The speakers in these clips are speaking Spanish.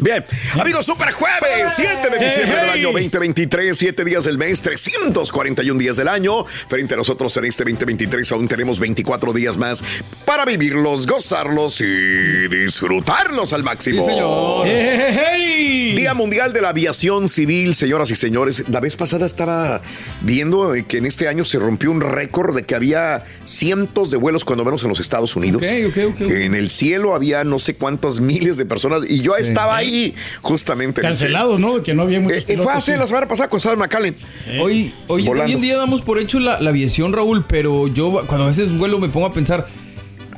Bien, amigos, super jueves, 7 de diciembre del año 2023, 7 días del mes, 341 días del año. Frente a nosotros en este 2023 aún tenemos 24 días más para vivirlos, gozarlos y disfrutarlos al máximo. Sí, señor. Día Mundial de la Aviación Civil, señoras y señores. La vez pasada estaba viendo que en este año se rompió un récord de que había cientos de vuelos, cuando menos en los Estados Unidos. En el cielo había no sé cuántas miles de personas y yo estaba ahí justamente. en ese- Cancelado, ¿no? Que no había muchos Eh, eh, fue pilotos, hace sí. la semana pasada con en McAllen. Hoy, hoy, hoy en día damos por hecho la, la aviación, Raúl, pero yo cuando a veces vuelo me pongo a pensar,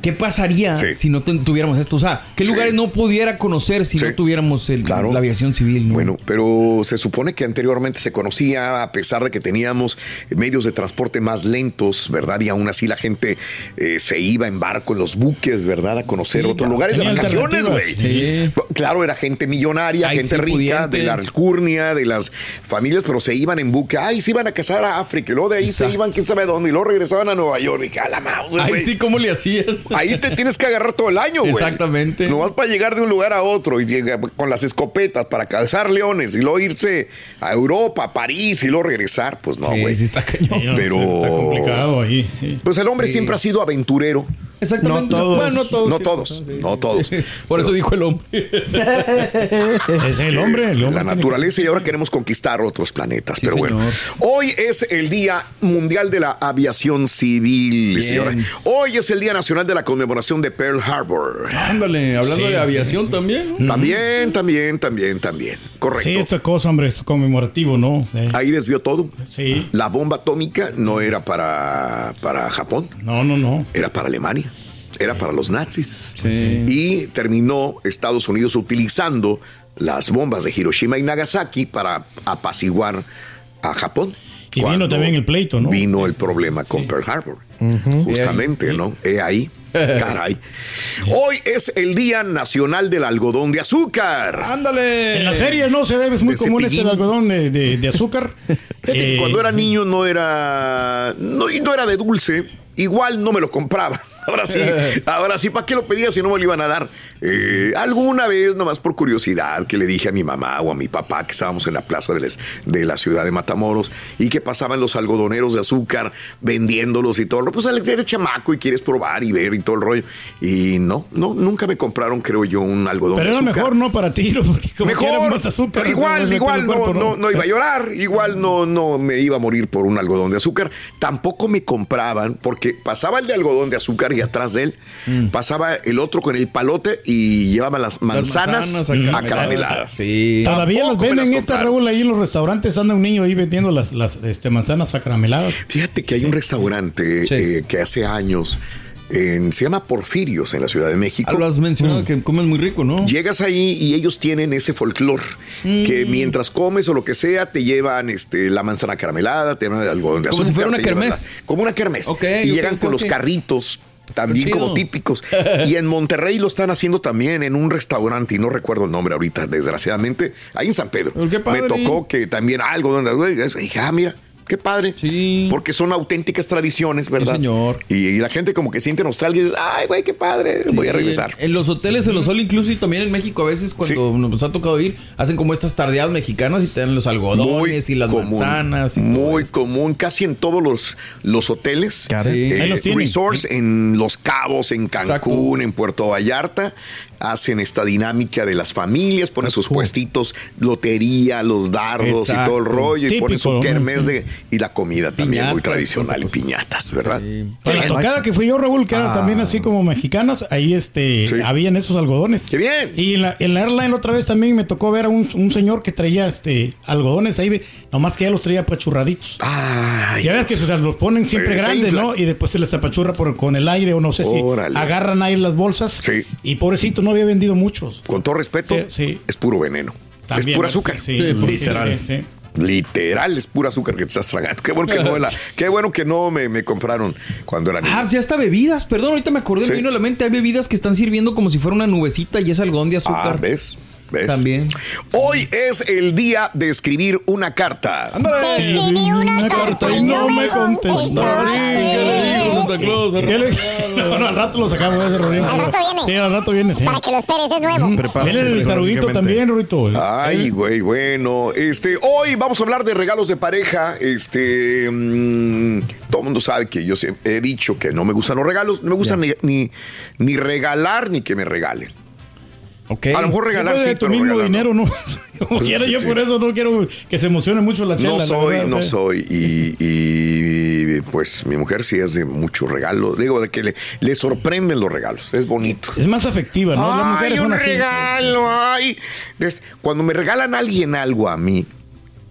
¿qué pasaría Sí. si no tuviéramos esto? O sea, ¿qué Sí. lugares no pudiera conocer si Sí. no tuviéramos el- Claro. la aviación civil? no? Bueno, pero se supone que anteriormente se conocía, a pesar de que teníamos medios de transporte más lentos, ¿verdad? Y aún así la gente eh, se iba en barco, en los buques, ¿verdad? A conocer otros claro. lugares de vacaciones, güey. Claro, era gente millonaria, Ay, gente rica, pudiente. de la alcurnia, de las familias, pero se iban en buque. Ay, se iban a casar a África, y luego de ahí Exacto. se iban, quién sabe dónde, y luego regresaban a Nueva York. Y a la mouse, Ay, sí, ¿cómo le hacías? Ahí te tienes que agarrar todo el año, güey. Exactamente. No vas para llegar de un lugar a otro y llega con las escopetas para cazar leones y luego irse a Europa, a París y luego regresar. Pues no, Sí, güey. sí está cañón. Sí, pero- Está complicado ahí. sí. Pues el hombre siempre ha sido aventurero. Exactamente. No todos. Bueno, no todos. No todos, no. Por eso Pero- dijo el hombre. Es el hombre, el hombre. la naturaleza y ahora queremos conquistar otros planetas. Sí, pero bueno, señor. hoy es el Día Mundial de la Aviación Civil, Bien. señora. Hoy es el Día Nacional de la Conmemoración de Pearl Harbor. Ándale, hablando Sí. de aviación también. ¿no? También, también, también, también. Correcto. Sí, esta cosa, hombre, es conmemorativo, ¿no? Eh, Ahí desvió todo. Sí. La bomba atómica no era para, para Japón, No, no, no. era para Alemania, era para los nazis. Sí. Y terminó Estados Unidos utilizando las bombas de Hiroshima y Nagasaki para apaciguar a Japón. Y vino también el pleito, ¿no? Vino el problema con Pearl Harbor. Justamente, ¿no? He ahí. Caray. Hoy es el Día Nacional del Algodón de Azúcar. Ándale. En la serie no se ve, es muy De común ese algodón de, de- de azúcar. Eh, cuando era niño no era no, no era de dulce, igual no me lo compraba. Ahora sí, ahora sí, ¿para qué lo pedía si no me lo iban a dar? Eh, alguna vez, nomás por curiosidad, que le dije a mi mamá o a mi papá que estábamos en la plaza de, les- de la ciudad de Matamoros y que pasaban los algodoneros de azúcar vendiéndolos y todo. Pues Alex, eres chamaco y quieres probar y ver y todo el rollo. Y no, no, nunca me compraron, creo yo, un algodón Pero de era azúcar. mejor no para ti, ¿no? porque como era Mejor, más azúcar. igual, igual, no, cuerpo, no, no iba a llorar, igual no, no me iba a morir por un algodón de azúcar. Tampoco me compraban, porque pasaba el de algodón de azúcar y atrás de él pasaba el otro con el palote y llevaba las manzanas, manzanas acarameladas. Sí. Todavía las venden las esta. Raúl ahí en los restaurantes, anda un niño ahí vendiendo las, las este, manzanas acarameladas. Fíjate que hay un restaurante Sí. eh, que hace años en- se llama Porfirios en la Ciudad de México. Ah, lo has mencionado que comes muy rico, ¿no? Llegas ahí y ellos tienen ese folclore que Mm. mientras comes o lo que sea te llevan este, la manzana caramelada, te llevan el algodón de Como si fuera una kermés. la- como una kermés. Y llegan con los carritos también como típicos. y en Monterrey lo están haciendo también en un restaurante y no recuerdo el nombre ahorita, desgraciadamente. Ahí en San Pedro. Padre. Me tocó que también algodón de azúcar. Y dije, ah, mira. Qué padre. Sí. Porque son auténticas tradiciones, ¿verdad? señor. Y, y la gente como que siente nostalgia y dice, ay, güey, qué padre, voy a Sí, regresar. En, en los hoteles, en los all inclusive, también en México, a veces cuando nos ha tocado ir, hacen como estas tardeadas mexicanas y te dan los algodones y las común, manzanas. Y muy común, casi en todos los, los hoteles. Sí. eh, Ahí los tienen. resorts en Los Cabos, en Cancún, Exacto. en Puerto Vallarta. Hacen esta dinámica de las familias, ponen sus puestitos, lotería, los dardos y todo el rollo, y ponen su kermés Sí. de. Y la comida también muy tradicional, y cosas. piñatas, ¿verdad? Sí. La tocada que fui yo, Raúl, que era también así como mexicanas, ahí este, Ah. Sí. habían esos algodones. ¡Qué bien! Y en la, en la airline otra vez también me tocó ver a un, un señor que traía este algodones ahí, ve, nomás que ya los traía apachurraditos. Ay, Ya ves que o sea, los ponen siempre grandes. ¿no? Y después se les apachurra por, con el aire o no sé Órale. si agarran ahí las bolsas. Sí. Y pobrecito, no había vendido muchos. con todo respeto, Sí, sí. es puro veneno. También, es pura azúcar. sí, literal. sí, sí. Literal, es pura azúcar que te estás tragando. Qué bueno que no, la- qué bueno que no me, me compraron cuando era niño. Ah, ya está bebidas, perdón, ahorita me acordé, Sí. me vino a la mente, hay bebidas que están sirviendo como si fuera una nubecita y es algodón de Ah, azúcar. ¿ves? ¿Ves? También. Hoy es el día de escribir una carta. Escribí una carta y no me contestaste. ¿Qué le digo, Santa Claus? ¿Qué le- No, no, al rato lo sacamos ese Rorín. Al rato viene. Sí, al rato viene, sí. Para que lo esperes, es nuevo. Viene el taruguito también, Rorito. Ay, güey, bueno. Este, hoy vamos a hablar de regalos de pareja. Este, mm, todo el mundo sabe que yo siempre he dicho que no me gustan los regalos. No me gusta ni, ni, ni regalar ni que me regalen. A lo mejor regalar sí, tu mismo regalar no. dinero, ¿no? Como Pues, quiera, yo sí. por eso no quiero que se emocione mucho la chela. No soy, verdad, no o sea. soy. Y, y, pues mi mujer sí es de mucho regalo. Digo, de que le, le sorprenden los regalos. Es bonito. Es más afectiva, ¿no? Las Ay, mujeres son un así. regalo, ay. Cuando me regalan a alguien algo a mí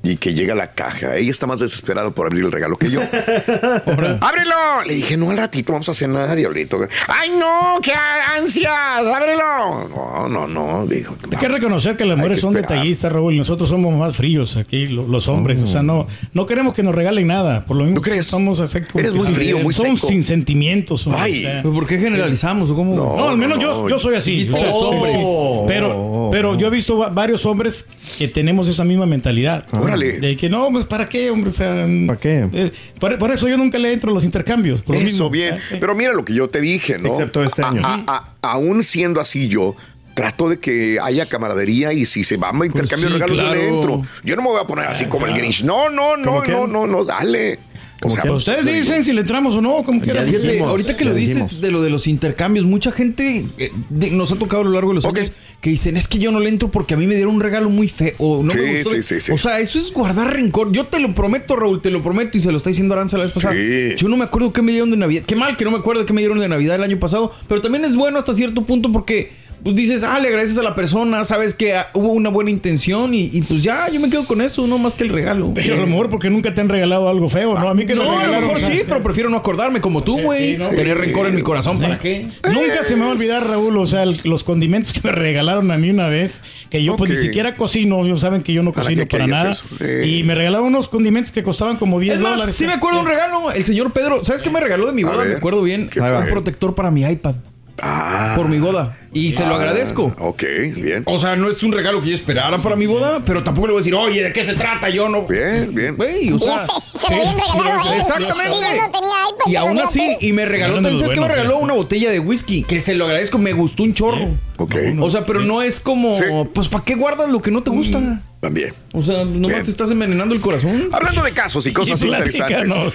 y que llega la caja, ella está más desesperada por abrir el regalo que yo. ¡Ábrelo! Le dije, no, al ratito vamos a cenar y ahorita. ¡Ay, no! ¡Qué ansias! ¡Ábrelo! No, no, no. Dijo, Hay que reconocer que las mujeres que son detallistas, Raúl. y Nosotros somos más fríos aquí, lo- los hombres. O sea, no, no queremos que nos regalen nada. Por lo mismo ¿Tú crees? somos así como Eres muy sí, frío, muy somos seco. sin sentimientos. hombre, Ay. o sea. ¿Pero ¿Por qué generalizamos? ¿O cómo? No. No, al menos yo, no. yo soy así. Hombres. Pero, pero yo he visto va- varios hombres que tenemos esa misma mentalidad. Órale. De que no, pues ¿para qué, hombre? O sea, ¿Para qué? eh, por, por eso yo nunca le entro a los intercambios. Por lo Eso mismo. bien. Eh, Pero mira lo que yo te dije, ¿no? Excepto este año. A- a- a- aún siendo así yo. Trato de que haya camaradería y si se va a intercambio sí, de regalos, yo le claro. entro. Yo no me voy a poner así como el Grinch. No, no, no, no, no, no, dale. O sea, Pues ustedes dicen si le entramos o no, como quieran. Ahorita que lo dices de lo de los intercambios, mucha gente eh, de- nos ha tocado a lo largo de los Ok. años que dicen es que yo no le entro porque a mí me dieron un regalo muy feo o no Sí, me gustó. sí, sí, sí. O sea, eso es guardar rencor. Yo te lo prometo, Raúl, te lo prometo y se lo está diciendo Aranza la vez pasada. Sí. Yo no me acuerdo qué me dieron de Navidad. Qué mal que no me acuerdo qué me dieron de Navidad el año pasado, pero también es bueno hasta cierto punto porque pues dices, ah, le agradeces a la persona, sabes que ah, hubo una buena intención y, y, pues ya, yo me quedo con eso, no más que el regalo. Pero a lo mejor porque nunca te han regalado algo feo, ¿no? A mí que me No, a lo mejor sí, pero prefiero no acordarme como tú, güey. sí, no, Tener sí. rencor en mi corazón, ¿para qué? Nunca se me va a olvidar, Raúl, o sea, el- los condimentos que me regalaron a mí una vez, que yo pues ni siquiera cocino, ellos saben que yo no ¿Para cocino para nada. Eh. Y me regalaron unos condimentos que costaban como 10 Es más, dólares. sí me acuerdo un regalo. El señor Pedro, ¿sabes qué me regaló de mi boda? Me acuerdo bien. ¿qué Un protector para mi iPad. Ah, Por mi boda. Y se lo agradezco. ok, bien. O sea, no es un regalo que yo esperara para mi boda, pero tampoco le voy a decir, oye, ¿de qué se trata? Yo no. Bien, bien. Güey, o Y sea. se lo habían regalado a él. Exactamente. Y yo no tenía iPad. Y aún no así, y me regaló, ¿sabes qué me regaló? sí. Una botella de whisky, que se lo agradezco, me gustó un chorro. Ok. O sea, pero no es como, Sí. pues, ¿para qué guardas lo que no te gusta? También. O sea, nomás Bien. te estás envenenando el corazón. Hablando de casos y cosas Y interesantes.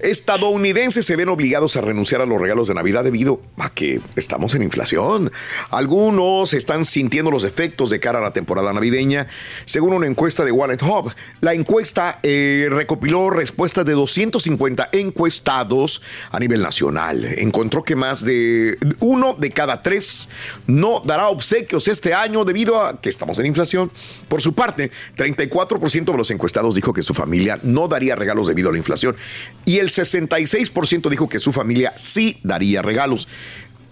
Estadounidenses se ven obligados a renunciar a los regalos de Navidad debido a que estamos en inflación. Algunos están sintiendo los efectos de cara a la temporada navideña. Según una encuesta de Wallet Hub, la encuesta eh, recopiló respuestas de 250 encuestados a nivel nacional. Encontró que más de uno de cada tres no dará obsequios este año debido a que estamos en inflación. Por su parte, 34% de los encuestados dijo que su familia no daría regalos debido a la inflación y el 66% dijo que su familia sí daría regalos.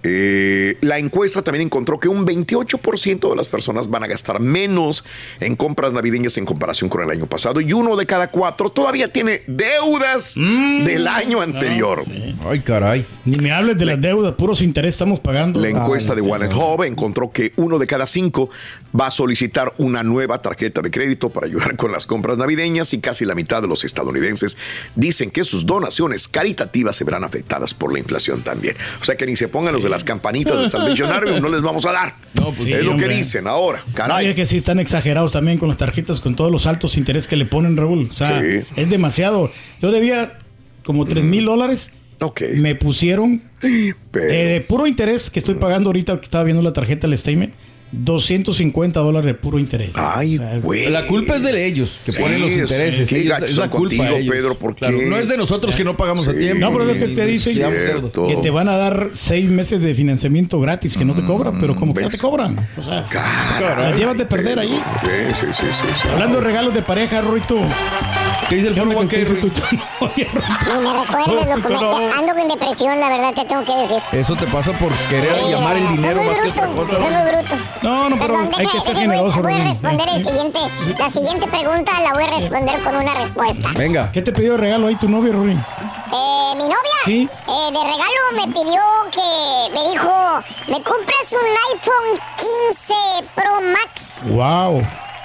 Eh, la encuesta también encontró que un 28% de las personas van a gastar menos en compras navideñas en comparación con el año pasado y uno de cada cuatro todavía tiene deudas del año anterior. Ay, caray. Ni me hables de las deudas, puros interés estamos pagando. La encuesta de Wallet Hub encontró que uno de cada cinco va a solicitar una nueva tarjeta de crédito para ayudar con las compras navideñas y casi la mitad de los estadounidenses dicen que sus donaciones caritativas se verán afectadas por la inflación también. O sea que ni se pongan los de las campanitas de Salvation Army, no les vamos a dar. No, pues es lo que dicen ahora. Ay, Caray. es que sí están exagerados también con las tarjetas, con todos los altos intereses que le ponen, Raúl. O sea, Sí. es demasiado. Yo debía como 3 mil dólares. Ok. Me pusieron Pero- eh, de puro interés que estoy pagando ahorita, que estaba viendo la tarjeta, el statement, 250 dólares de puro interés. Ay, O sea, güey. La culpa es de ellos que Sí, ponen los sí, intereses. qué ellos- es la culpa contigo, de ellos. Pedro, ¿por Claro, qué? no es de nosotros que no pagamos a Sí. tiempo. No, pero es lo que te dicen. Que te van a dar seis meses de financiamiento gratis que no te cobran, pero como que no te cobran. O sea, Caray, la llevas de perder ahí. Sí, sí, sí, sí, sí. Hablando de regalos de pareja, Ruito. ¿Qué dice el ¿Qué, que Rui? tu? Ni me recuerdes, loco. No. Ando con depresión, la verdad, te tengo que decir. Eso te pasa por querer Sí, llamar el dinero más que otra cosa. soy ¿no? muy bruto. No, no, pero Perdón, hay que ser generoso, Voy a responder el siguiente, la siguiente pregunta la voy a responder con una respuesta. Venga. ¿Qué te pidió de regalo ahí tu novia, Rurín? Eh, mi novia, Sí. Eh, de regalo me pidió que. Me dijo: ¿Me compras un iPhone 15 Pro Max? Wow.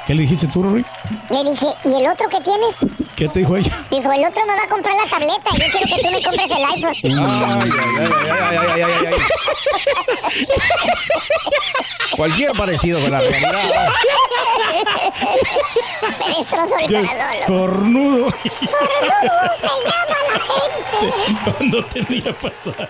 ¿Qué le dijiste tú, Rory? Le dije: ¿y el otro que tienes? ¿Qué te dijo ella? Dijo: El otro me va a comprar la tableta. Yo quiero que tú me compres el iPhone. Ay, ay, ay, ay, ay, ay, ay, ay. Cualquier parecido con la realidad. Me destrozó el corazón. Cornudo. Me llama la gente. Cuando tenía pasar.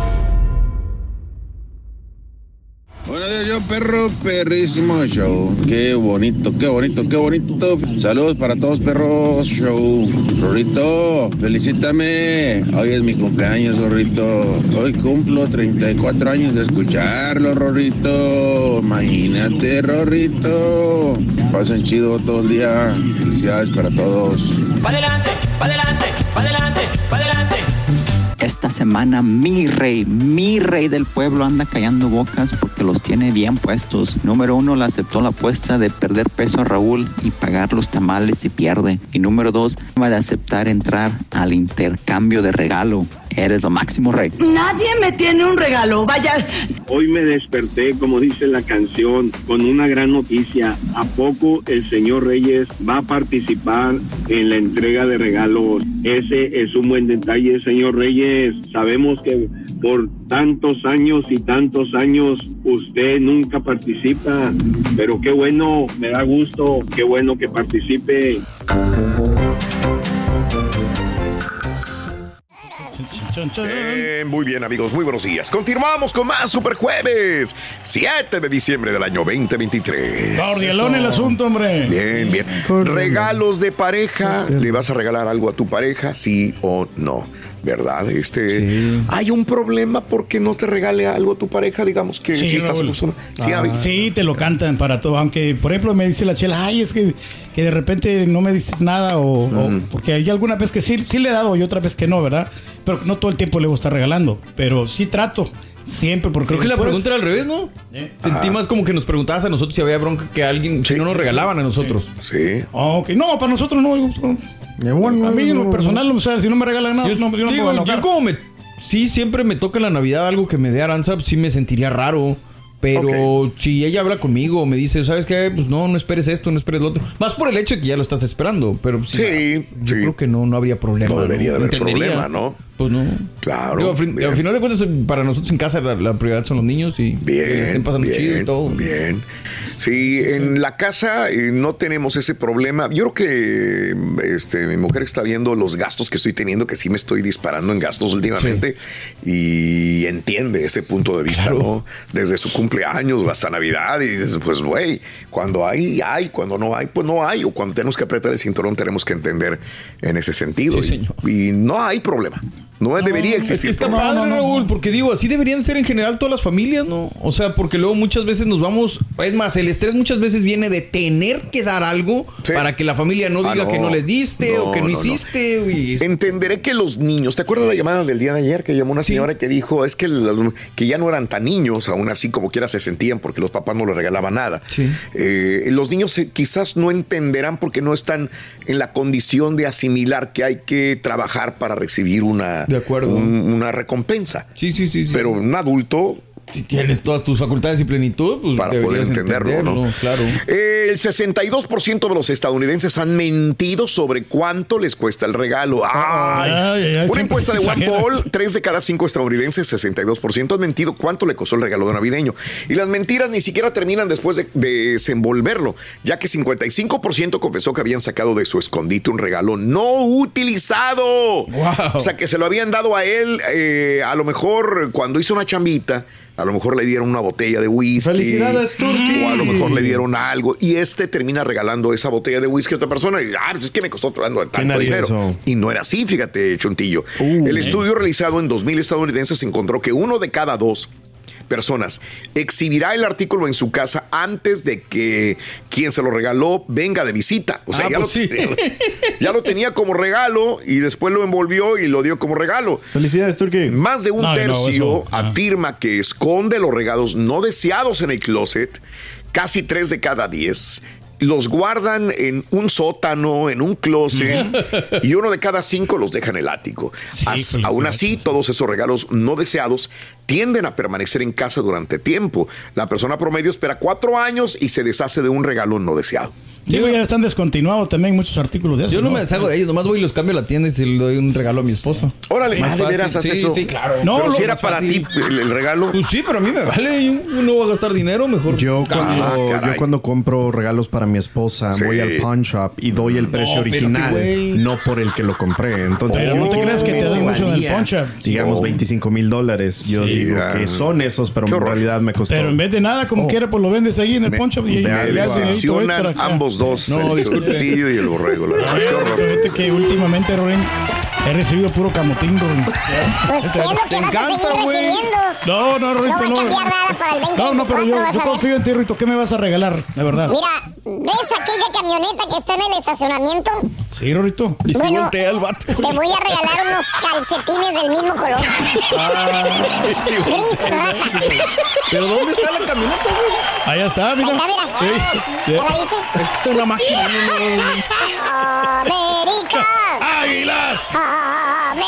Buenos días, yo perro, perrísimo show. Qué bonito, qué bonito, qué bonito. Saludos para todos, perros show. Rorrito, felicítame. Hoy es mi cumpleaños, Rorrito. Hoy cumplo 34 años de escucharlo, Rorrito. Imagínate, Rorrito. Pasen chido todo el día. Felicidades para todos. Pa' adelante, pa' adelante, pa' adelante, pa' adelante. Esta semana mi rey, mi rey del pueblo anda callando bocas porque los tiene bien puestos. Número uno, le aceptó la apuesta de perder peso a Raúl y pagar los tamales si pierde. Y número dos, va de aceptar entrar al intercambio de regalo. Eres lo máximo, rey. Nadie me tiene un regalo. Vaya, Hoy me desperté, como dice la canción, con una gran noticia. ¿A poco el señor Reyes va a participar en la entrega de regalos? Ese es un buen detalle, señor Reyes. Sabemos que por tantos años y tantos años usted nunca participa, pero qué bueno, me da gusto, qué bueno que participe. Eh, muy bien, amigos, muy buenos días. Continuamos con más Super Jueves, 7 de diciembre del año 2023. Cordialón el asunto, hombre. Bien, bien. Regalos de pareja. ¿Le vas a regalar algo a tu pareja? Sí o no. ¿Verdad? Este, hay un problema porque no te regale algo a tu pareja, digamos que Sí, si estás Sí, Ah, a- sí, te lo cantan para todo. Aunque, por ejemplo, me dice la chela, ay, es que, que de repente no me dices nada. O, o- porque hay alguna vez que sí, sí le he dado y otra vez que no, ¿verdad? Pero no todo el tiempo le gusta regalando. Pero sí trato. Siempre, porque Creo que la pregunta era al revés, ¿no? Sentí más como que nos preguntabas a nosotros si había bronca que alguien, si no nos regalaban a nosotros. Sí. Ah, ok. No, para nosotros no. A mí en lo personal, o sea, si no me regalan nada, Yo, no, yo no digo, yo como me... Sí, siempre me toca la Navidad algo que me dé aranza, pues sí me sentiría raro. Pero si ella habla conmigo, me dice, ¿sabes qué? Pues no, no esperes esto, no esperes lo otro. Más por el hecho de que ya lo estás esperando. Pero pues, Sí, yo creo que no, no habría problema. No debería de haber Entendería. problema, ¿no? Pues no. Claro. Digo, al, final de cuentas, para nosotros en casa la, la prioridad son los niños y que Bien, estén pasando bien, chido y todo. Bien. Sí, en la casa eh, no tenemos ese problema. Yo creo que este, mi mujer está viendo los gastos que estoy teniendo, que sí me estoy disparando en gastos últimamente, y entiende ese punto de vista, ¿no? Desde su cumpleaños hasta Navidad, y dices, pues, güey, cuando hay, hay, cuando no hay, pues no hay, o cuando tenemos que apretar el cinturón, tenemos que entender en ese sentido. Sí, y, y no hay problema. No, debería Es existir. que está padre, Raúl, porque digo, así deberían ser en general todas las familias, ¿no? O sea, porque luego muchas veces nos vamos. Es más, el estrés muchas veces viene de tener que dar algo para que la familia no Ah, diga no. que no les diste o No, que no, no, no. hiciste. y- Entenderé que los niños, ¿te acuerdas de la llamada del día de ayer que llamó una señora que dijo es que, el- que ya no eran tan niños, aún así como quiera se sentían porque los papás no les regalaban nada? Eh, los niños quizás no entenderán porque no están en la condición de asimilar que hay que trabajar para recibir una, De acuerdo. un- una recompensa. Sí, sí, sí, sí. Pero un adulto Si tienes todas tus facultades y plenitud, pues para poder entenderlo, ¿no? Claro. Eh, El 62% de los estadounidenses han mentido sobre cuánto les cuesta el regalo. ¡Ay! Ay, ay, ay, Una encuesta de exageras. OnePoll, 3 de cada 5 estadounidenses, 62%, han mentido cuánto le costó el regalo de navideño. Y las mentiras ni siquiera terminan después de, de desenvolverlo, ya que 55% confesó que habían sacado de su escondite un regalo no utilizado. O sea, que se lo habían dado a él, eh, a lo mejor cuando hizo una chambita. A lo mejor le dieron una botella de whisky. Felicidades, Turki. O a lo mejor le dieron algo. Y este termina regalando esa botella de whisky a otra persona. Y, ah, pues es que me costó tanto dinero. eso? Y no era así, fíjate, Chuntillo. El estudio realizado en 2.000 estadounidenses encontró que uno de cada dos personas exhibirá el artículo en su casa antes de que quien se lo regaló venga de visita. O sea, Ah, ya, pues lo, sí. ya lo tenía como regalo y después lo envolvió y lo dio como regalo. Felicidades, Turki. Más de un No, no, tercio ah. afirma que esconde los regalos no deseados en el closet. Casi tres de cada diez los guardan en un sótano, en un closet, y uno de cada cinco los deja en el ático. As- aún así, todos esos regalos no deseados tienden a permanecer en casa durante tiempo. La persona promedio espera cuatro años y se deshace de un regalo no deseado. Sí, pues ya están descontinuados también muchos artículos de eso. Yo no, me deshago de ellos, nomás voy y los cambio a la tienda y se le doy un regalo a mi esposa. Órale, Más ah, ¿de veras haces sí, eso? Sí, claro. No, Pero si lo- era para fácil. ti el, el regalo. Pues sí, pero a mí me vale. Yo no voy a gastar dinero, mejor. Yo cuando, Ah, yo cuando compro regalos para mi esposa, Sí. voy al pawn shop y doy el precio original, no por el que lo compré. Entonces, Pero no te creas que te dan mucho en el pawn shop. Digamos No. 25 mil dólares. Yo Sí, digo mira. que son esos, pero en realidad me costó. Pero en vez de nada, como Oh. quiera, pues lo vendes ahí en el poncho y me le Me hacen ahí todo decepcionan extra. ambos dos, No, el disculpe. tortillo y el borrego. la verdad, qué horror. Fíjate que últimamente, Rorín, he recibido puro camotín, Rorín. Pues es lo que encanta, güey. No, no, No Rorito, va a no. cambiar nada para el 2024, No, no, pero yo, yo confío en ti, Rito. ¿Qué me vas a regalar? La verdad. Mira, ¿ves aquella camioneta que está en el estacionamiento? Sí, Rorito. Y si Bueno, voltea el vato. Te voy a regalar unos calcetines del mismo color. sí, Gris rata. Pero ¿dónde está la camioneta, güey? Allá está, mira. Acá, mira. Sí. ¿Ya la viste? Es que está una máquina. no, no, no. América. ¡Águilas!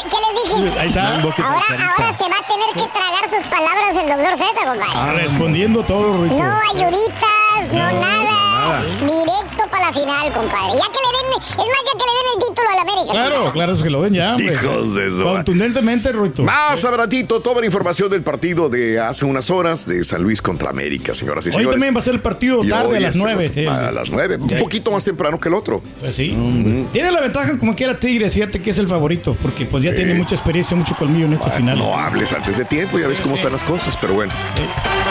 ¿Qué les dije? Ahí está. Ahora, ahora se va a tener que tragar sus palabras el doctor Z, compadre. Ah, Respondiendo todo, Rorito. No ayuditas, no, nada. Directo para la final, compadre. Ya que le den, es más, ya que le den el título a la América. Claro, claro, es que lo ven ya, hombre. Hijos de eso. Contundentemente, Rorito. Más abrantito, toda la información del partido de hace unas horas de San Luis contra América, señoras y Hoy señores. también va a ser el partido tarde hoy a las es- 9. sí. A las 9, un poquito más temprano que el otro. Pues sí. Tiene la ventaja como quiera Tigres, fíjate que es el favorito, porque pues ya Sí. tiene mucha experiencia, mucho colmillo en estas finales. No hables antes de tiempo, ya ves cómo están las cosas, pero bueno.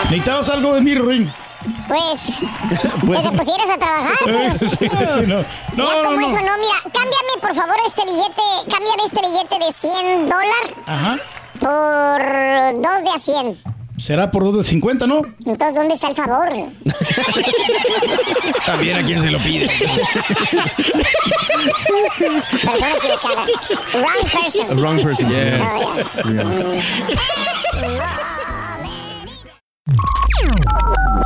¿Necesitabas algo de mí, Ring? Pues, que te pusieras a trabajar. Sí, sí, no. No, ya como no, no. eso no, mira, cámbiame por favor este billete, cámbiame este billete de 100 dólares Ajá. por dos de a 100. Será por dos de 50, ¿no? Entonces, ¿dónde está el favor? También a quien se lo pide. Persona equivocada. Wrong person. Wrong person. Yes. Oh,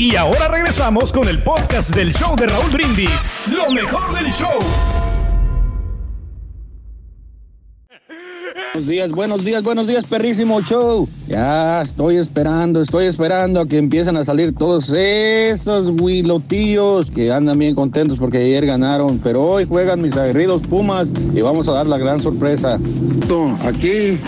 Y ahora regresamos con el podcast del show de Raúl Brindis. Lo mejor del show. Buenos días, buenos días, buenos días, perrísimo show. Ya estoy esperando, estoy esperando a que empiecen a salir todos esos huilotillos que andan bien contentos porque ayer ganaron, pero hoy juegan mis aguerridos Pumas y vamos a dar la gran sorpresa. Aquí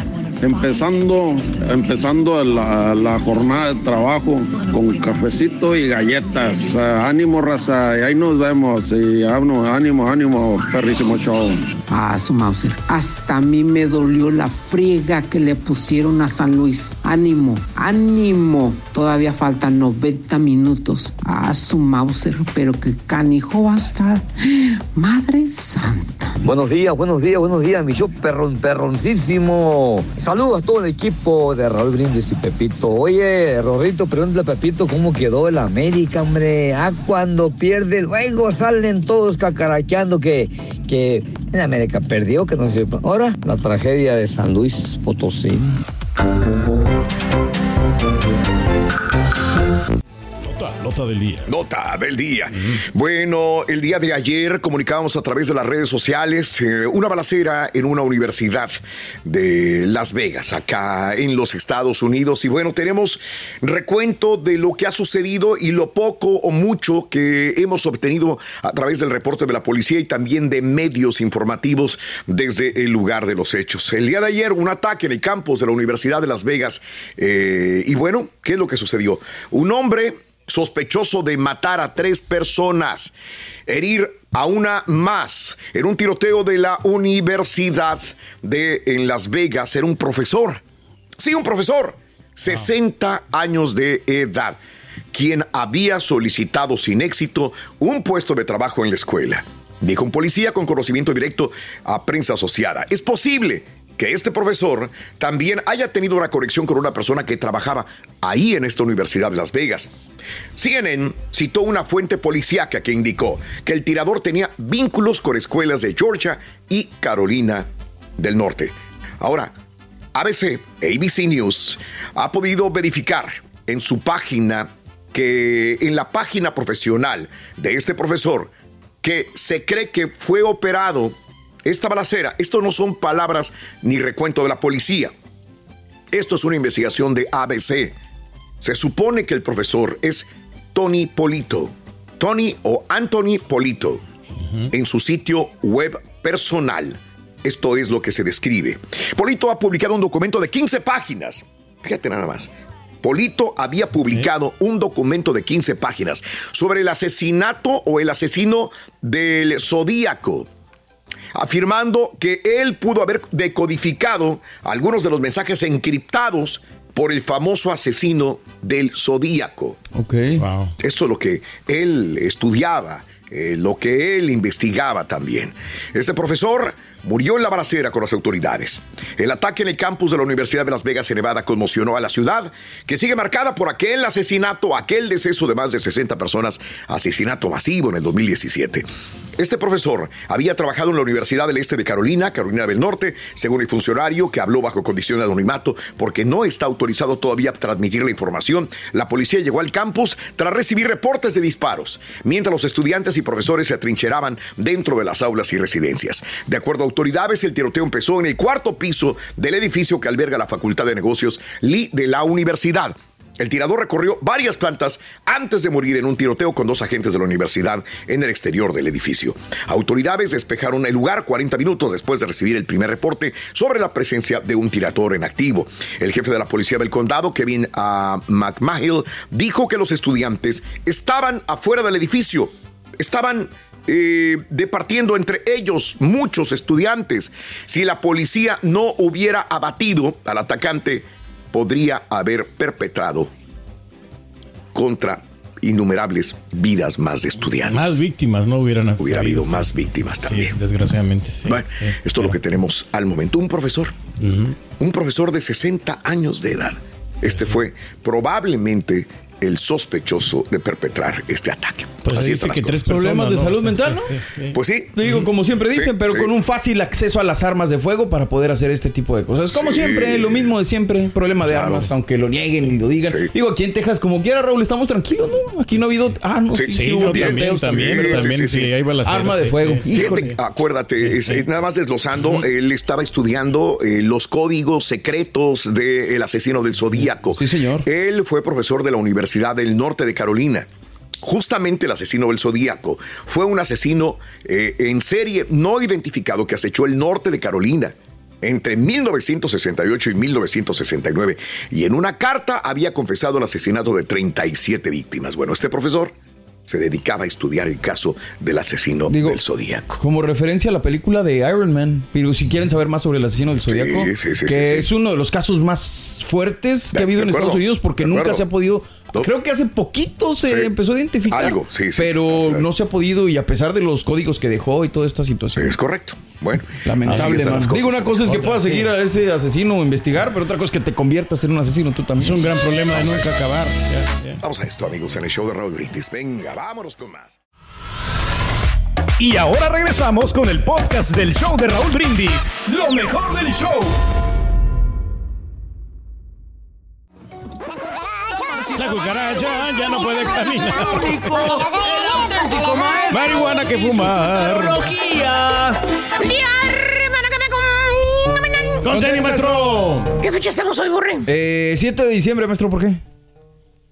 empezando, empezando la, jornada de trabajo con cafecito y galletas. Ah, ánimo, raza, y ahí nos vemos. Y ánimo, ánimo, ánimo, perrísimo show. Ah, su Mauser. Hasta a mí me dolió la friega que le pusieron a San Luis. Ánimo, ánimo. Todavía faltan 90 minutos. Ah, su Mauser, pero que canijo va a estar. Madre santa. Buenos días, buenos días, buenos días, mi show perrón, perroncísimo. Saludos a todo el equipo de Raúl Brindis y Pepito. Oye, Rorrito, pregúntale a Pepito cómo quedó el América, hombre. Ah, cuando pierde, luego salen todos cacaraqueando que, que el América perdió, que no sé. Ahora, la tragedia de San Luis Potosí. Nota, del día. Nota del día. Bueno, el día de ayer comunicábamos a través de las redes sociales eh, una balacera en una universidad de Las Vegas, acá en los Estados Unidos. Y bueno, tenemos recuento de lo que ha sucedido y lo poco o mucho que hemos obtenido a través del reporte de la policía y también de medios informativos desde el lugar de los hechos. El día de ayer, un ataque en el campus de la Universidad de Las Vegas. eh, y bueno, ¿qué es lo que sucedió? Un hombre sospechoso de matar a tres personas, herir a una más en un tiroteo de la Universidad de en Las Vegas. Era un profesor. Sí, un profesor. 60 años de edad. quien había solicitado sin éxito un puesto de trabajo en la escuela. Dijo un policía con conocimiento directo a prensa asociada. Es posible que este profesor también haya tenido una conexión con una persona que trabajaba ahí en esta Universidad de Las Vegas. CNN citó una fuente policíaca que indicó que el tirador tenía vínculos con escuelas de Georgia y Carolina del Norte. Ahora, ABC, ABC News, ha podido verificar en su página que en la página profesional de este profesor que se cree que fue operado esta balacera, esto no son palabras ni recuento de la policía. Esto es una investigación de ABC. Se supone que el profesor es Tony Polito. Tony o Anthony Polito. En su sitio web personal. Esto es lo que se describe. Polito ha publicado un documento de 15 páginas. Fíjate nada más. Polito había publicado un documento de 15 páginas sobre el asesinato o el asesino del Zodíaco afirmando que él pudo haber decodificado algunos de los mensajes encriptados por el famoso asesino del Zodíaco. Ok. Esto es lo que él estudiaba, eh, lo que él investigaba también. Este profesor murió en la balacera con las autoridades. El ataque en el campus de la Universidad de Las Vegas en Nevada conmocionó a la ciudad, que sigue marcada por aquel asesinato, aquel deceso de más de 60 personas, asesinato masivo en el 2017. Este profesor había trabajado en la Universidad del Este de Carolina, Carolina del Norte, según el funcionario que habló bajo condición de anonimato porque no está autorizado todavía a transmitir la información. La policía llegó al campus tras recibir reportes de disparos, mientras los estudiantes y profesores se atrincheraban dentro de las aulas y residencias. De acuerdo a autoridades, el tiroteo empezó en el cuarto piso del edificio que alberga la Facultad de Negocios Lee de la universidad. El tirador recorrió varias plantas antes de morir en un tiroteo con dos agentes de la universidad en el exterior del edificio. Autoridades despejaron el lugar 40 minutos después de recibir el primer reporte sobre la presencia de un tirador en activo. El jefe de la policía del condado, Kevin uh, McMahill, dijo que los estudiantes estaban afuera del edificio. Estaban eh, departiendo entre ellos muchos estudiantes. Si la policía no hubiera abatido al atacante, podría haber perpetrado contra innumerables vidas más de estudiantes. Más víctimas no hubieran Hubiera habido sí. más víctimas también. Sí, desgraciadamente. sí, Bueno, esto es lo que tenemos al momento. Un profesor, un profesor de 60 años de edad. Este fue probablemente el sospechoso de perpetrar este ataque. Pues Así dice que tres. Problemas de salud Sí, mental, ¿no? sí, sí. Pues sí. Digo, como siempre dicen, Sí, pero sí. con un fácil acceso a las armas de fuego para poder hacer este tipo de cosas. Como Sí. siempre, lo mismo de siempre, problema de Claro. armas, aunque lo nieguen y lo digan. Sí. Digo, aquí en Texas, como quiera, Raúl, estamos tranquilos, ¿no? Aquí no ha habido. Ah, no, Sí, sí, no, también, también, Sí, también, sí, sí, sí. hay balaceras, Arma de fuego. sí. Híjole. Fíjate, acuérdate, es- eh, nada más desglosando, él estaba estudiando eh, los códigos secretos del asesino del Zodíaco. Sí, señor. Él fue profesor de la Universidad del Norte de Carolina. Justamente el asesino del Zodíaco fue un asesino eh, en serie no identificado que acechó el norte de Carolina entre 1968 y 1969 y en una carta había confesado el asesinato de 37 víctimas. Bueno, este profesor se dedicaba a estudiar el caso del asesino Digo, del Zodíaco. Como referencia a la película de Iron Man, pero si quieren saber más sobre el asesino del Zodíaco, sí, sí, que sí, es uno de los casos más fuertes que De- ha habido en acuerdo, Estados Unidos porque nunca se ha podido. Creo que hace poquito se Sí. empezó a identificar. Algo, sí, sí. Pero Claro. no se ha podido y a pesar de los códigos que dejó y toda esta situación. Es correcto. Bueno, Lamentable, man. Digo, una cosa es que Otra, puedas seguir a ese asesino o investigar, pero otra cosa es que te conviertas en un asesino tú también. Es un gran problema de nunca acabar. Ya, ya. Vamos a esto, amigos, en el show de Raúl Brindis. Venga, vámonos con más. Y ahora regresamos con el podcast del show de Raúl Brindis. Lo mejor del show. La cucaracha ya no puede caminar. Único, el auténtico maestro. Marihuana que fumar. Biología. Con tenis, maestro. ¿Qué fecha estamos hoy, Borre? Eh, 7 de diciembre, maestro, ¿por qué?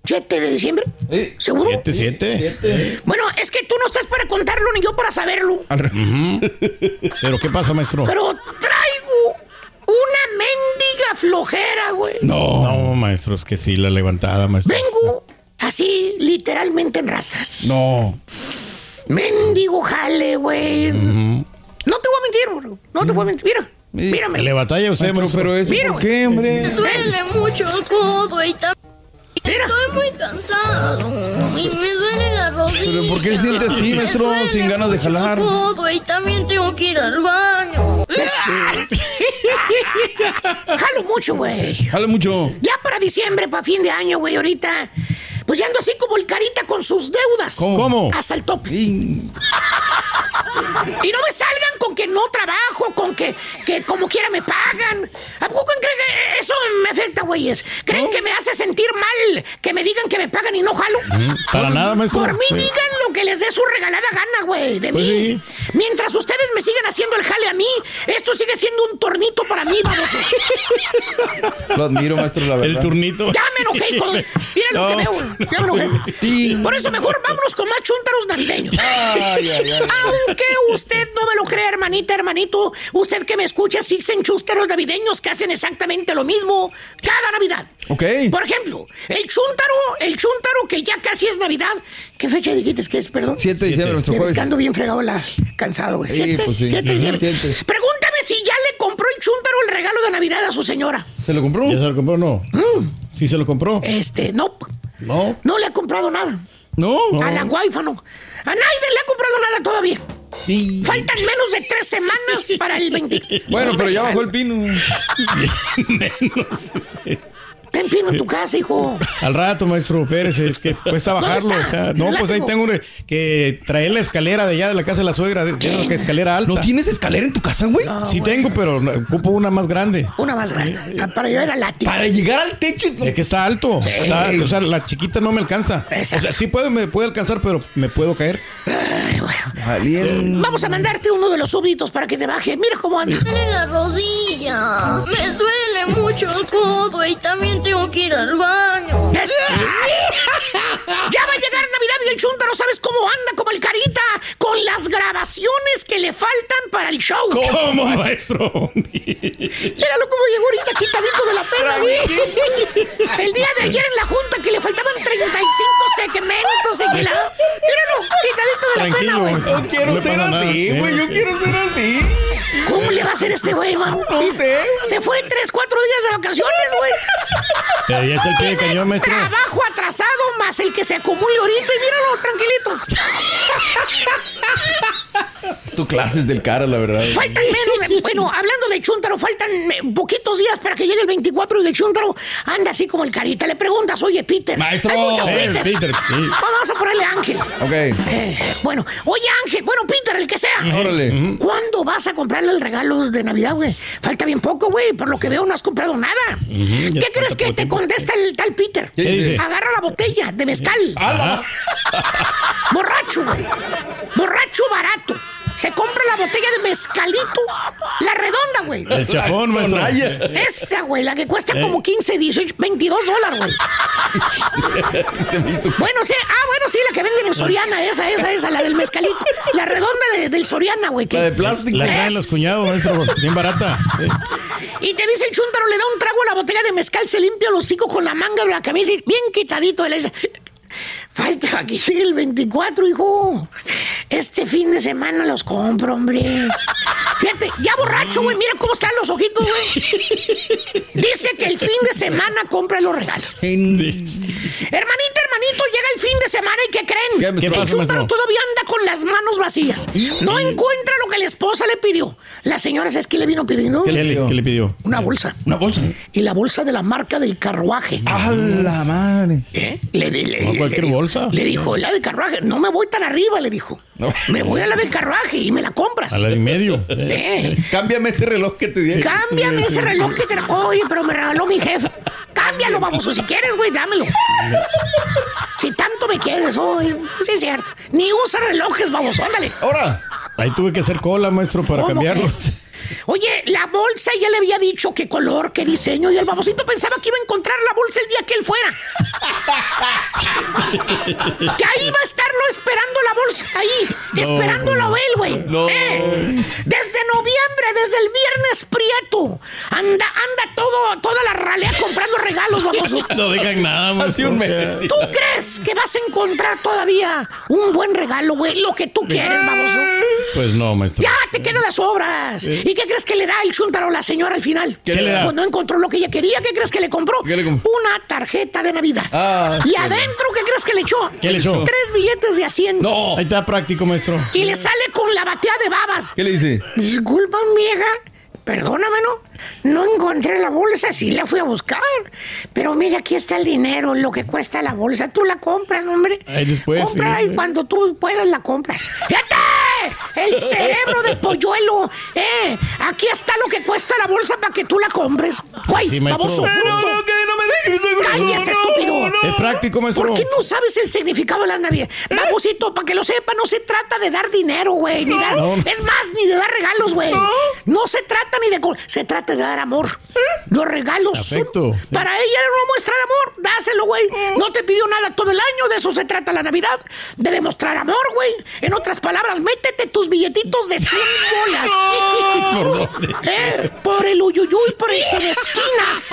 7 de diciembre. Eh, ¿Seguro? Siete, siete. Bueno, es que tú no estás para contarlo ni yo para saberlo. Al re- Pero ¿qué pasa, maestro? Pero traigo flojera, güey. No. No, maestro, es que sí, la levantada, maestro. Vengo así, literalmente en rastras. No. Mendigo jale, güey. No te voy a mentir, bro. No te voy a mentir. Mira, mírame. Le batalla usted, Maestro, maestro. pero eso, Mira, ¿por qué, hombre? duele mucho el codo y Estoy muy cansado y me duele la rodilla. ¿Pero por qué siente así, maestro? Sin ganas de jalar. Todo y también tengo que ir al baño. Jalo mucho, güey. Jala mucho. Ya para diciembre, para fin de año, güey, ahorita. Pues ya ando así como el carita con sus deudas. ¿Cómo? Hasta el tope. Y no me salgan con que no trabajo, con que, que como quiera me pagan. ¿A poco creen que eso me afecta, güeyes? ¿Creen que me hace sentir mal que me digan que me pagan y no jalo? Para nada, maestro. Por mí Sí. digan lo que les dé su regalada gana, güey, de Pues mí. Mientras ustedes me sigan haciendo el jale a mí, esto sigue siendo un tornito para mí, vamos. Lo admiro, maestro, la verdad. El turnito. Ya me enojé, Mira lo que No. veo. Ya me enojé. Por eso mejor vámonos con más chúntaros navideños. Ay, ay, ay. Aunque usted no me lo crea, hermanita, hermanito, usted que me escucha, existen chúntaros navideños que hacen exactamente lo mismo cada Navidad. Ok. Por ejemplo, el chúntaro, el chúntaro que ya casi es Navidad. ¿Qué fecha dijiste que es, perdón? 7 de diciembre, nuestro jueves. que ando bien fregado, la, cansado, güey. Sí, ¿Siete? pues sí. ¿Siete de diciembre? Siete. Pregúntame si ya le compró el chúntaro el regalo de Navidad a su señora. ¿Se lo compró? ¿Ya se lo compró o no? ¿Sí se lo compró? Este, no. No. No le ha comprado nada. No. A la wifi no. A nadie le ha comprado nada todavía. Sí. Faltan menos de tres semanas para el 20. Bueno, pero ya bajó el pino. Ten pino en tu casa, hijo. Al rato, maestro Pérez, es que cuesta ¿Dónde bajarlo. O sea, no, pues ahí tengo que traer la escalera de allá de la casa de la suegra. de- Tengo que escalera alta. ¿No tienes escalera en tu casa, güey? Sí tengo, pero ocupo una más grande. Una más grande. Para llevar al látigo. Para llegar al techo. y- Es que está alto. Está- o sea, la chiquita no me alcanza. O sea, sí puede, me puede alcanzar, pero me puedo caer. Valiente. Vamos a mandarte uno de los súbditos para que te baje. Mira cómo anda. Me duele la rodilla. Me duele mucho el codo y también tengo que ir al baño. Ya va a llegar Navidad y el chúntaro, ¿sabes cómo anda? Como el carita, con las grabaciones que le faltan para el show. ¿Cómo, maestro? Míralo cómo llegó ahorita quitadito de la pena, güey. El día de ayer en la junta que le faltaban 35 segmentos y que la... Míralo, quitadito de la pena, Tranquilo, güey. maestro. Yo quiero No ser así, güey. Yo quiero ser así. ¿Cómo le va a hacer este güey, man? No sé. Se fue tres, cuatro días de vacaciones, güey. Pero ya es el pie de cañón, maestro. Trabajo atrasado más el que se acumule ahorita y míralo, tranquilito. Clases del cara, la verdad. Faltan menos de- Bueno, hablando de Chuntaro, faltan eh, poquitos días para que llegue el 24 y de Chuntaro anda así como el carita. Le preguntas, oye, Peter. Maestro. Hay muchos Eh. Peter, sí. Vamos a ponerle Ángel. Ok. Eh, bueno, oye, Ángel. Bueno, Peter, el que sea. Órale. ¿Cuándo vas a comprarle el regalo de Navidad, güey? Falta bien poco, güey. Por lo que veo, no has comprado nada. ¿Qué crees que te contesta el tal Peter? ¿Qué dice? Agarra la botella de mezcal. Borracho, güey. Borracho barato. Se compra la botella de mezcalito, la redonda, güey. El chafón, maestro. Esta, güey, la que cuesta Eh. como 15, 18, 22 dólares, güey. Se me hizo. Bueno, sí, ah, bueno, sí, la que venden en Soriana, esa, esa, esa, la del mezcalito. La redonda de- del Soriana, güey. que- La de plástico. La traen los cuñados, maestro. Bien barata. Y te dice el chúntaro, le da un trago a la botella de mezcal, se limpia el hocico con la manga de la camisa y bien quitadito. Él dice, falta aquí el 24, hijo. Este fin de semana los compro, hombre. Fíjate, ya borracho, güey, mira cómo están los ojitos, güey. Dice que el fin de semana compra los regalos. Hermanita, hermanito, llega el fin de semana y ¿qué creen? ¿Qué, el chúntaro todavía anda con las manos vacías. No encuentra lo que la esposa le pidió. La señora, ¿sabes qué le vino pidiendo? ¿Qué le, qué le pidió? Una bolsa. Una bolsa. Y la bolsa de la marca del carruaje. ¡A la madre! ¿Eh? Le, di- le- le- cualquier le dijo- bolsa. Le dijo, la del carruaje. No me voy tan arriba, le dijo. No. Me voy a la del carruaje y me la compras. A la de en medio. Eh, Cámbiame ese reloj que te di. Cámbiame ese reloj que te... Oye, pero me regaló mi jefe. Cámbialo, baboso. Si quieres, güey, dámelo. Si tanto me quieres, oye. Sí, es cierto. Ni usa relojes, baboso. Ándale. Ahora. Ahí tuve que hacer cola, maestro, para ¿Cómo cambiarlos. Oye, la bolsa ya le había dicho qué color, qué diseño, y el babosito pensaba que iba a encontrar la bolsa el día que él fuera. que ahí va a estarlo esperando la bolsa, ahí, No, esperándolo a él, güey. No. Eh, Desde noviembre, desde el viernes prieto, anda, anda todo, toda la ralea comprando regalos, baboso. No digan nada, maestro. Hace un mes. ¿Tú crees que vas a encontrar todavía un buen regalo, güey? Lo que tú quieres, baboso. Pues no, maestro. Ya te quedan las obras. ¿Y qué crees que le da el chuntaro a la señora al final? ¿Qué le da? Pues no encontró lo que ella quería. ¿Qué crees que le compró? ¿Qué le compró? Una tarjeta de Navidad. Ah, y qué adentro, ¿qué crees que le echó? ¿Qué le echó? Tres billetes de a 100. No. Ahí está práctico, maestro. Y le sale con la batea de babas. ¿Qué le dice? Disculpa, vieja. Perdóname, ¿no? No encontré la bolsa, sí la fui a buscar. Pero mira, aquí está el dinero, lo que cuesta la bolsa. Tú la compras, hombre. Ahí después, Compra sí. y cuando tú puedas la compras. ¡Fíjate! El cerebro de polluelo. Eh, aquí está lo que cuesta la bolsa para que tú la compres. Güey, Sí, baboso Pero bruto. Es práctico, maestro. ¿Por qué no sabes el significado de las navidades? Babosito, para que lo sepa, no se trata de dar dinero, güey. ni dar- No. Es más, ni de dar regalos, güey. No. se trata ni de... Se trata de dar amor. Los regalos Afecto. son... Para ella era una muestra de amor. Dáselo, güey. No te pidió nada todo el año. De eso se trata la Navidad. De demostrar amor, güey. En otras palabras, métete tus billetitos de 100 bolas. ¿Por dónde? Eh, por el uyuyuy, por el sin esquinas.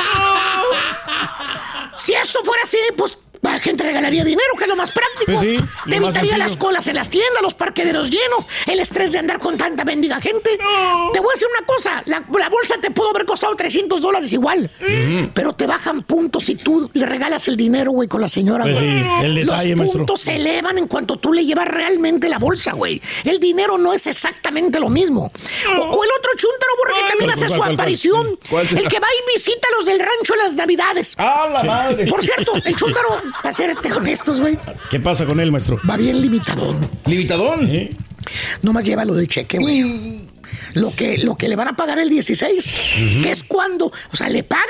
Si eso fuera así, pues la gente regalaría dinero, que es lo más práctico. Pues sí, Te evitaría las colas en las tiendas, los parquederos llenos, el estrés de andar con tanta bendiga gente. Te voy a decir una cosa, la, la bolsa te pudo haber costado 300 dólares igual, pero te bajan puntos si tú le regalas el dinero, güey, con la señora, Pues güey. sí, el detalle, los maestro. puntos se elevan en cuanto tú le llevas realmente la bolsa, güey. El dinero no es exactamente lo mismo. O, o el otro chúntaro, burro, que también ¿Cuál, hace cuál, su cuál, cuál? aparición. ¿Cuál será? El que va y visita a los del rancho en las navidades. ¡Ah, la madre! Por cierto, el chúntaro, para serte honestos, güey, ¿Qué pasa con él, maestro? va bien limitadón. ¿Limitadón? ¿Eh? Nomás lleva lo del cheque, güey. Lo que, lo que le van a pagar el 16, que es cuando, o sea, le pagan,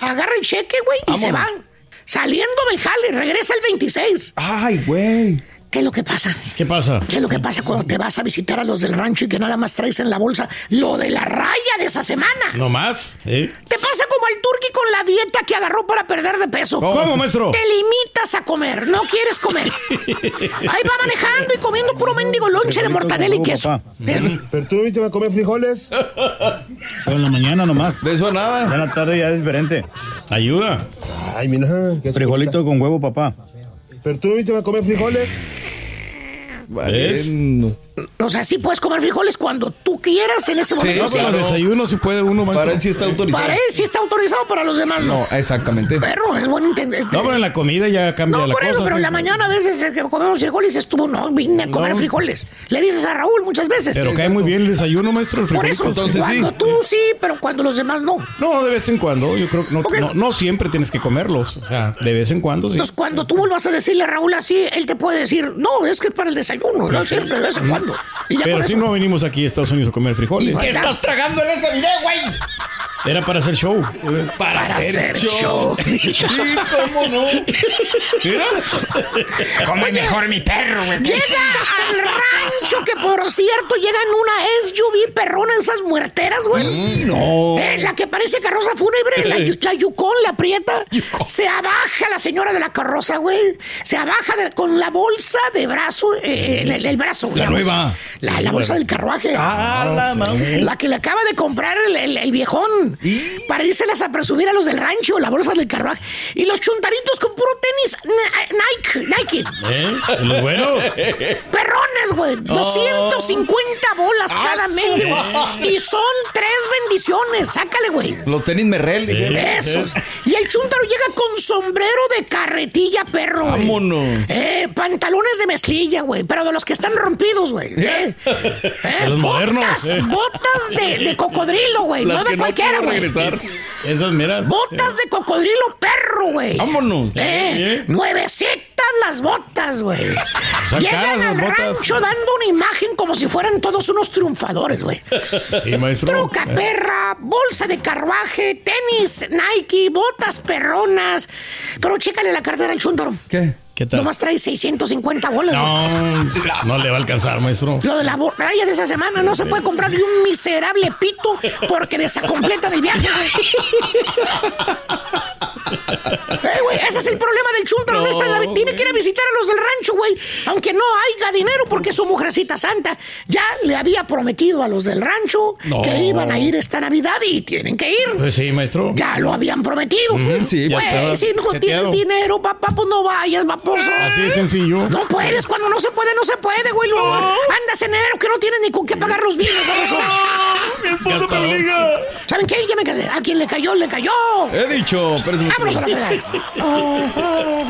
agarra el cheque, güey, y se van. Saliendo del jale, regresa el 26. ¡Ay, güey! ¿Qué es lo que pasa? ¿Qué pasa? ¿Qué es lo que pasa cuando te vas a visitar a los del rancho y que nada más traes en la bolsa lo de la raya de esa semana? ¿No más? ¿Eh? Te pasa como al turqui con la dieta que agarró para perder de peso. ¿Cómo, maestro? Te limitas a comer, no quieres comer. Ahí va manejando y comiendo puro mendigo lonche de mortadela y queso. Eh, ¿Pero tú viste a comer frijoles? Pero en la mañana nomás. De eso a nada. Ya en la tarde ya es diferente. Ayuda. Ay, mira. ¿qué Frijolito con huevo, papá. ¿Pero tú viste a comer frijoles? ¿Ves? O sea, sí puedes comer frijoles cuando tú quieras en ese momento. No, sí. pero desayuno si puede uno, maestro. Para él sí está autorizado. Para él sí está autorizado, para los demás no. No, exactamente. Perro, es bueno entender. No, pero en la comida ya cambia No, la por cosa. eso, pero en sí. la mañana a veces eh, que comemos frijoles estuvo, no, vine a comer No. frijoles. Le dices a Raúl muchas veces. Pero cae muy bien el desayuno, maestro, el Por frijolito. eso, Entonces sí. cuando tú sí, pero cuando los demás no. No, de vez en cuando. Yo creo que no, Ok. no, no siempre tienes que comerlos. O sea, de vez en cuando sí. Entonces, cuando tú vuelvas a decirle a Raúl así, él te puede decir, no, es que es para el desayuno, no siempre, de vez en cuando. Y ya Pero si eso- no venimos aquí a Estados Unidos a comer frijoles. ¿Qué estás tragando en este video, güey? Era para hacer show. Para, Para hacer show. Sí, cómo no. Mira. Come mejor mi perro, güey. Llega al rancho, que por cierto, llega en una SUV perrona, esas muerteras, güey. No. Eh, la que parece carroza fúnebre, la, la Yukon, la aprieta. Se abaja la señora de la carroza, güey. Se abaja de- con la bolsa de brazo, eh, el, el brazo, güey. La bolsa. nueva. La, la bolsa del carruaje. Ah, la madre. La que le acaba de comprar el, el- viejón. Para írselas a presumir a los del rancho, la bolsa del carruaje. Y los chuntaritos con puro tenis Ni- Nike, Nike. ¿Eh? Los buenos. Perrones, güey. 250 bolas cada su mes. madre. Y son tres bendiciones. Sácale, güey. Los tenis Merrell, dije. Esos. Y el chúntaro llega con sombrero de carretilla, perro. Vámonos. Eh, pantalones de mezclilla, güey. Pero de los que están rompidos, güey. Eh, eh, De los modernos, botas, eh. botas de, de cocodrilo, güey. No de cualquiera, güey. regresar. Esas miras. Botas de cocodrilo perro, güey. Vámonos. Eh, nuevecitas las botas, güey. Llegan al botas. rancho dando una imagen como si fueran todos unos triunfadores, güey. Sí, maestro. Troca Eh. perra, bolsa de carruaje, tenis Nike, botas perronas. Pero chécale la cartera al chúntaro. ¿Qué? ¿Qué tal? Nomás trae 650 bolas. No, no le va a alcanzar, maestro. Lo de la raya de esa semana no se puede comprar ni un miserable pito porque desacompletan el viaje. Eh, güey, ese es el problema del chuntaro. No, esta Navidad. Tiene que ir a visitar a los del rancho, güey. Aunque no haya dinero porque su mujercita santa ya le había prometido a los del rancho No. que iban a ir esta Navidad y tienen que ir. Pues sí, maestro. Ya lo habían prometido. Ujú, sí, Güey, si no seteado. tienes dinero, papá, pues no vayas, vaposo. Así de sencillo. No puedes, cuando no se puede, no se puede, güey. Luego andas en enero que no tienes ni con qué pagar los bienes, baboso. Mi esposo me obliga. ¿Saben qué? Ya me casé. A quien le cayó, le cayó. He dicho, pero Vámonos a la fregada.